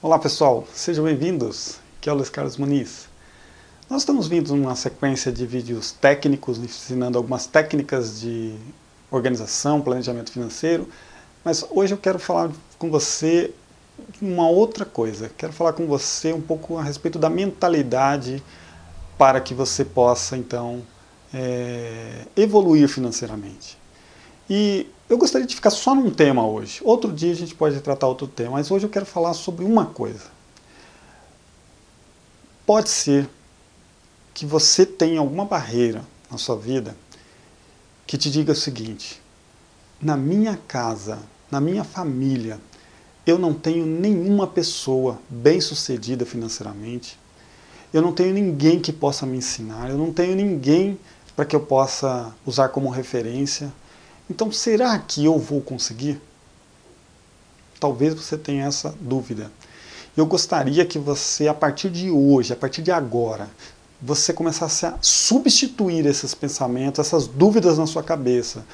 Olá pessoal, sejam bem-vindos. Aqui é o Luiz Carlos Muniz. Nós estamos vindo numa sequência de vídeos técnicos, ensinando algumas técnicas de organização, planejamento financeiro, mas hoje eu quero falar com você uma outra coisa. Quero falar com você um pouco a respeito da mentalidade para que você possa, então, é, evoluir financeiramente. E eu gostaria de ficar só num tema hoje. Outro dia a gente pode tratar outro tema, mas hoje eu quero falar sobre uma coisa. Pode ser que você tenha alguma barreira na sua vida que te diga o seguinte: na minha casa, na minha família, eu não tenho nenhuma pessoa bem-sucedida financeiramente, eu não tenho ninguém que possa me ensinar, eu não tenho ninguém para que eu possa usar como referência então, será que eu vou conseguir? Talvez você tenha essa dúvida. Eu gostaria que você, a partir de hoje, a partir de agora, você começasse a substituir esses pensamentos, essas dúvidas na sua cabeça,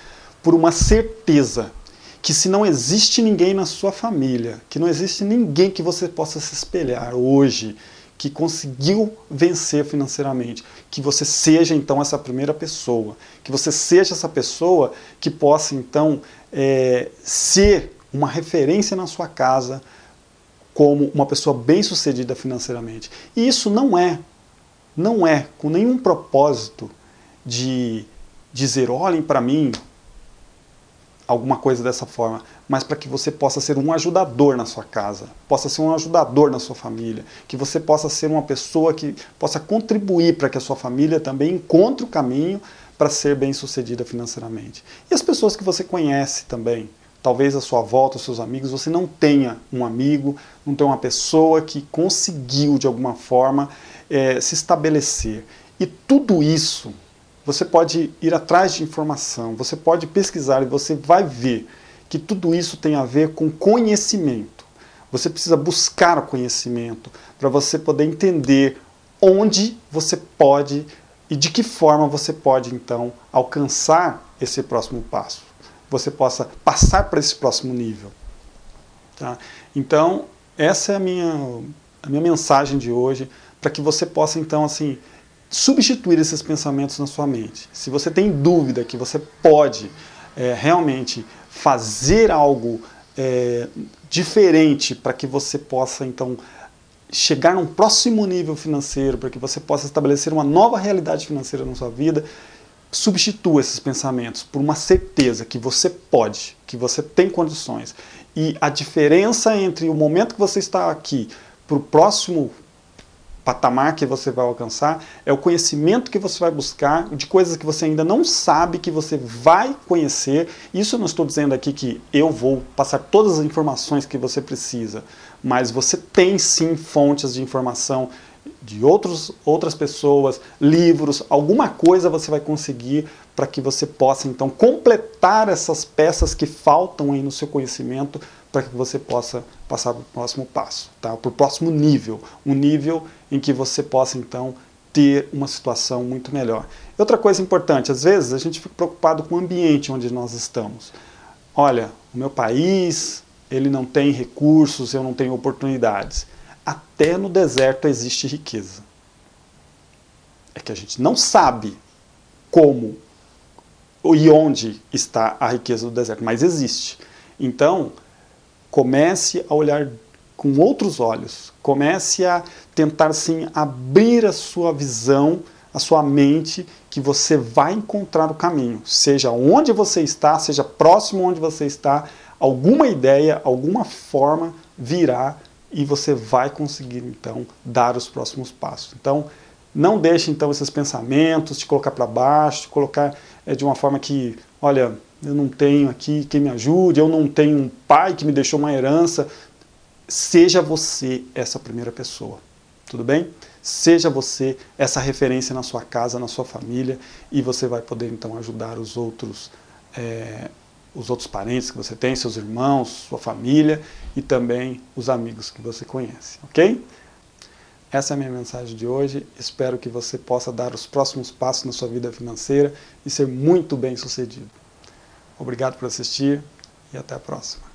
por uma certeza que se não existe ninguém na sua família, que não existe ninguém que você possa se espelhar hoje, que conseguiu vencer financeiramente, que você seja então essa primeira pessoa, que você seja essa pessoa que possa então é, ser uma referência na sua casa como uma pessoa bem-sucedida financeiramente. E isso não é, não é com nenhum propósito de dizer, olhem para mim, alguma coisa dessa forma, mas para que você possa ser um ajudador na sua casa, possa ser um ajudador na sua família, que você possa ser uma pessoa que possa contribuir para que a sua família também encontre o caminho para ser bem sucedida financeiramente. E as pessoas que você conhece também, talvez a sua volta, os seus amigos, você não tenha um amigo, não tenha uma pessoa que conseguiu de alguma forma é, se estabelecer. E tudo isso você pode ir atrás de informação, você pode pesquisar e você vai ver que tudo isso tem a ver com conhecimento. Você precisa buscar o conhecimento para você poder entender onde você pode e de que forma você pode então alcançar esse próximo passo. Você possa passar para esse próximo nível. Tá? Então, essa é a minha, a minha mensagem de hoje, para que você possa então assim substituir esses pensamentos na sua mente. Se você tem dúvida que você pode é, realmente fazer algo é, diferente para que você possa então chegar num próximo nível financeiro, para que você possa estabelecer uma nova realidade financeira na sua vida, substitua esses pensamentos por uma certeza que você pode, que você tem condições. E a diferença entre o momento que você está aqui para o próximo patamar que você vai alcançar, é o conhecimento que você vai buscar de coisas que você ainda não sabe, que você vai conhecer. Isso eu não estou dizendo aqui que eu vou passar todas as informações que você precisa, mas você tem sim fontes de informação de outros, outras pessoas, livros, alguma coisa você vai conseguir para que você possa então completar essas peças que faltam aí no seu conhecimento para que você possa passar para o próximo passo, tá? para o próximo nível, um nível em que você possa então ter uma situação muito melhor. Outra coisa importante, às vezes a gente fica preocupado com o ambiente onde nós estamos. Olha, o meu país, ele não tem recursos, eu não tenho oportunidades. Até no deserto existe riqueza. É que a gente não sabe como e onde está a riqueza do deserto, mas existe. Então, comece a olhar com outros olhos, comece a tentar sim abrir a sua visão, a sua mente, que você vai encontrar o caminho, seja onde você está, seja próximo onde você está, alguma ideia, alguma forma virá e você vai conseguir então dar os próximos passos. Então, não deixe então esses pensamentos te colocar para baixo, te colocar é, de uma forma que, olha, eu não tenho aqui quem me ajude, eu não tenho um pai que me deixou uma herança. Seja você essa primeira pessoa, tudo bem? Seja você essa referência na sua casa, na sua família, e você vai poder então ajudar os outros, é, os outros parentes que você tem, seus irmãos, sua família e também os amigos que você conhece, ok? Essa é a minha mensagem de hoje. Espero que você possa dar os próximos passos na sua vida financeira e ser muito bem sucedido. Obrigado por assistir e até a próxima.